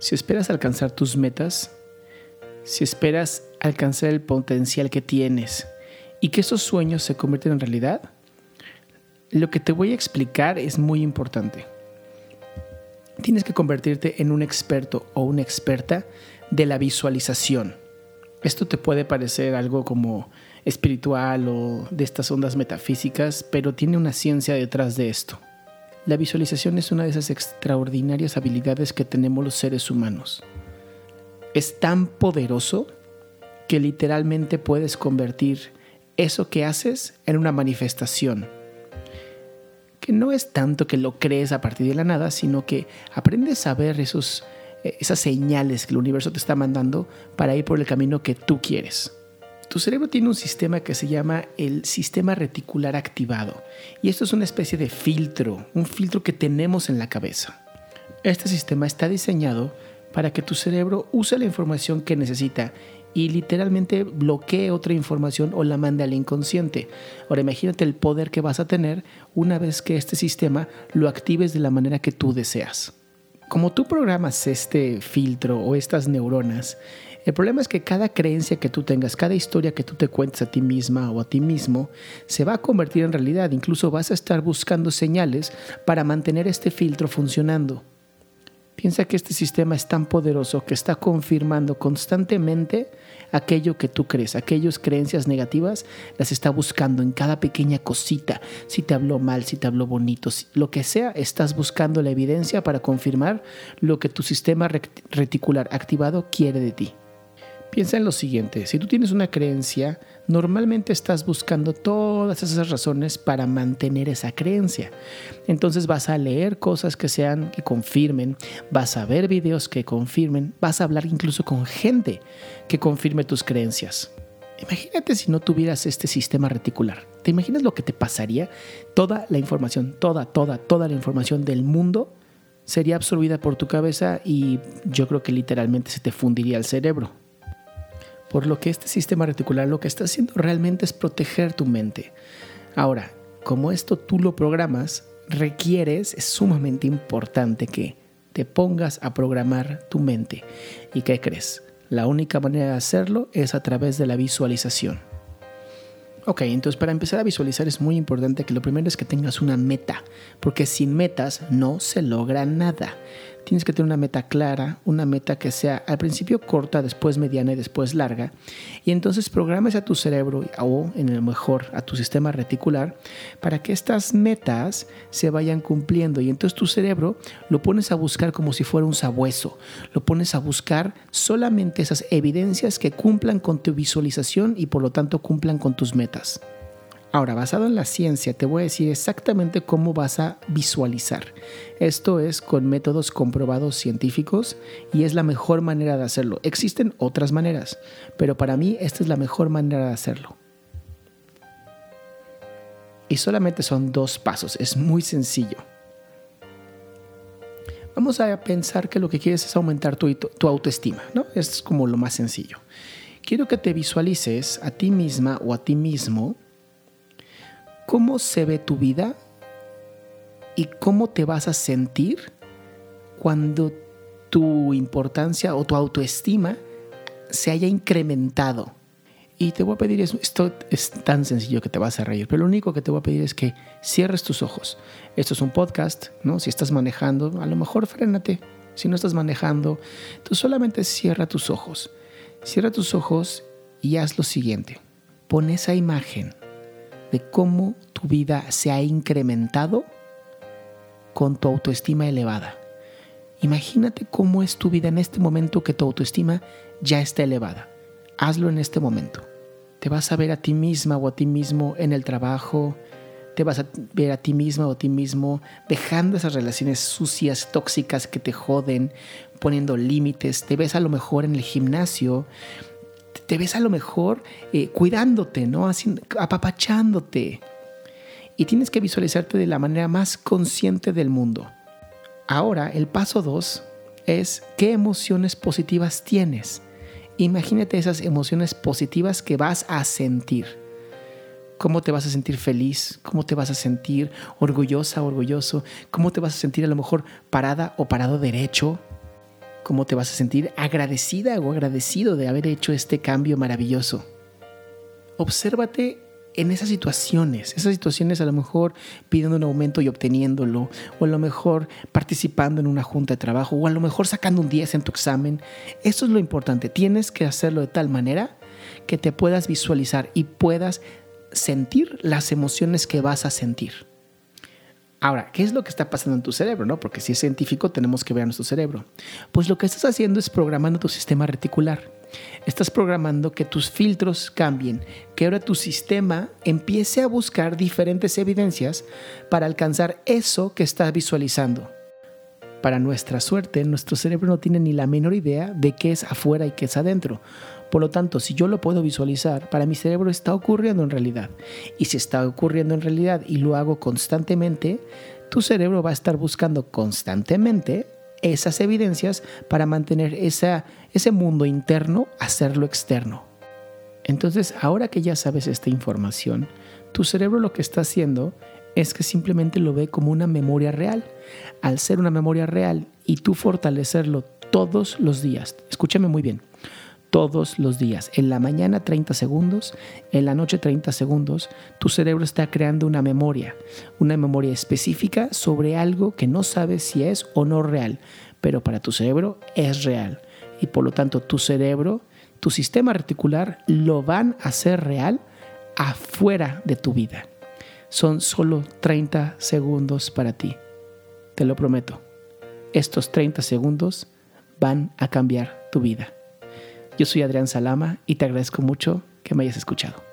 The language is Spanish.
Si esperas alcanzar tus metas, si esperas alcanzar el potencial que tienes y que esos sueños se convierten en realidad, lo que te voy a explicar es muy importante. Tienes que convertirte en un experto o una experta de la visualización. Esto te puede parecer algo como espiritual o de estas ondas metafísicas, pero tiene una ciencia detrás de esto. La visualización es una de esas extraordinarias habilidades que tenemos los seres humanos. Es tan poderoso que literalmente puedes convertir eso que haces en una manifestación. Que no es tanto que lo crees a partir de la nada, sino que aprendes a ver esos, eh, esas señales que el universo te está mandando para ir por el camino que tú quieres. Tu cerebro tiene un sistema que se llama el sistema reticular activado y esto es una especie de filtro, un filtro que tenemos en la cabeza. Este sistema está diseñado para que tu cerebro use la información que necesita y literalmente bloquee otra información o la mande al inconsciente. Ahora imagínate el poder que vas a tener una vez que este sistema lo actives de la manera que tú deseas. Como tú programas este filtro o estas neuronas, el problema es que cada creencia que tú tengas, cada historia que tú te cuentes a ti misma o a ti mismo, se va a convertir en realidad. Incluso vas a estar buscando señales para mantener este filtro funcionando. Piensa que este sistema es tan poderoso que está confirmando constantemente aquello que tú crees, aquellas creencias negativas, las está buscando en cada pequeña cosita. Si te habló mal, si te habló bonito, lo que sea, estás buscando la evidencia para confirmar lo que tu sistema reticular activado quiere de ti. Piensa en lo siguiente, si tú tienes una creencia, normalmente estás buscando todas esas razones para mantener esa creencia. Entonces vas a leer cosas que sean que confirmen, vas a ver videos que confirmen, vas a hablar incluso con gente que confirme tus creencias. Imagínate si no tuvieras este sistema reticular. ¿Te imaginas lo que te pasaría? Toda la información, toda, toda, toda la información del mundo sería absorbida por tu cabeza y yo creo que literalmente se te fundiría el cerebro. Por lo que este sistema reticular lo que está haciendo realmente es proteger tu mente. Ahora, como esto tú lo programas, requieres, es sumamente importante que te pongas a programar tu mente. ¿Y qué crees? La única manera de hacerlo es a través de la visualización. Ok, entonces para empezar a visualizar es muy importante que lo primero es que tengas una meta, porque sin metas no se logra nada. Tienes que tener una meta clara, una meta que sea al principio corta, después mediana y después larga. Y entonces programas a tu cerebro o en el mejor a tu sistema reticular para que estas metas se vayan cumpliendo. Y entonces tu cerebro lo pones a buscar como si fuera un sabueso. Lo pones a buscar solamente esas evidencias que cumplan con tu visualización y por lo tanto cumplan con tus metas. Ahora, basado en la ciencia, te voy a decir exactamente cómo vas a visualizar. Esto es con métodos comprobados científicos y es la mejor manera de hacerlo. Existen otras maneras, pero para mí esta es la mejor manera de hacerlo. Y solamente son dos pasos, es muy sencillo. Vamos a pensar que lo que quieres es aumentar tu, tu autoestima, ¿no? Es como lo más sencillo. Quiero que te visualices a ti misma o a ti mismo cómo se ve tu vida y cómo te vas a sentir cuando tu importancia o tu autoestima se haya incrementado. Y te voy a pedir, esto es tan sencillo que te vas a reír, pero lo único que te voy a pedir es que cierres tus ojos. Esto es un podcast, ¿no? Si estás manejando, a lo mejor frénate. Si no estás manejando, tú solamente cierra tus ojos. Cierra tus ojos y haz lo siguiente. Pon esa imagen de cómo tu vida se ha incrementado con tu autoestima elevada. Imagínate cómo es tu vida en este momento que tu autoestima ya está elevada. Hazlo en este momento. Te vas a ver a ti misma o a ti mismo en el trabajo, te vas a ver a ti misma o a ti mismo dejando esas relaciones sucias, tóxicas que te joden, poniendo límites, te ves a lo mejor en el gimnasio te ves a lo mejor eh, cuidándote, ¿no? Así, apapachándote. Y tienes que visualizarte de la manera más consciente del mundo. Ahora, el paso dos es qué emociones positivas tienes. Imagínate esas emociones positivas que vas a sentir. ¿Cómo te vas a sentir feliz? ¿Cómo te vas a sentir orgullosa, orgulloso? ¿Cómo te vas a sentir a lo mejor parada o parado derecho? cómo te vas a sentir agradecida o agradecido de haber hecho este cambio maravilloso. Obsérvate en esas situaciones, esas situaciones a lo mejor pidiendo un aumento y obteniéndolo, o a lo mejor participando en una junta de trabajo, o a lo mejor sacando un 10 en tu examen. Eso es lo importante. Tienes que hacerlo de tal manera que te puedas visualizar y puedas sentir las emociones que vas a sentir. Ahora, ¿qué es lo que está pasando en tu cerebro? No? Porque si es científico tenemos que ver a nuestro cerebro. Pues lo que estás haciendo es programando tu sistema reticular. Estás programando que tus filtros cambien, que ahora tu sistema empiece a buscar diferentes evidencias para alcanzar eso que estás visualizando. Para nuestra suerte, nuestro cerebro no tiene ni la menor idea de qué es afuera y qué es adentro. Por lo tanto, si yo lo puedo visualizar, para mi cerebro está ocurriendo en realidad. Y si está ocurriendo en realidad y lo hago constantemente, tu cerebro va a estar buscando constantemente esas evidencias para mantener esa, ese mundo interno, hacerlo externo. Entonces, ahora que ya sabes esta información, tu cerebro lo que está haciendo es que simplemente lo ve como una memoria real. Al ser una memoria real y tú fortalecerlo todos los días, escúchame muy bien, todos los días. En la mañana 30 segundos, en la noche 30 segundos, tu cerebro está creando una memoria, una memoria específica sobre algo que no sabes si es o no real, pero para tu cerebro es real. Y por lo tanto tu cerebro, tu sistema reticular lo van a hacer real afuera de tu vida. Son solo 30 segundos para ti. Te lo prometo. Estos 30 segundos van a cambiar tu vida. Yo soy Adrián Salama y te agradezco mucho que me hayas escuchado.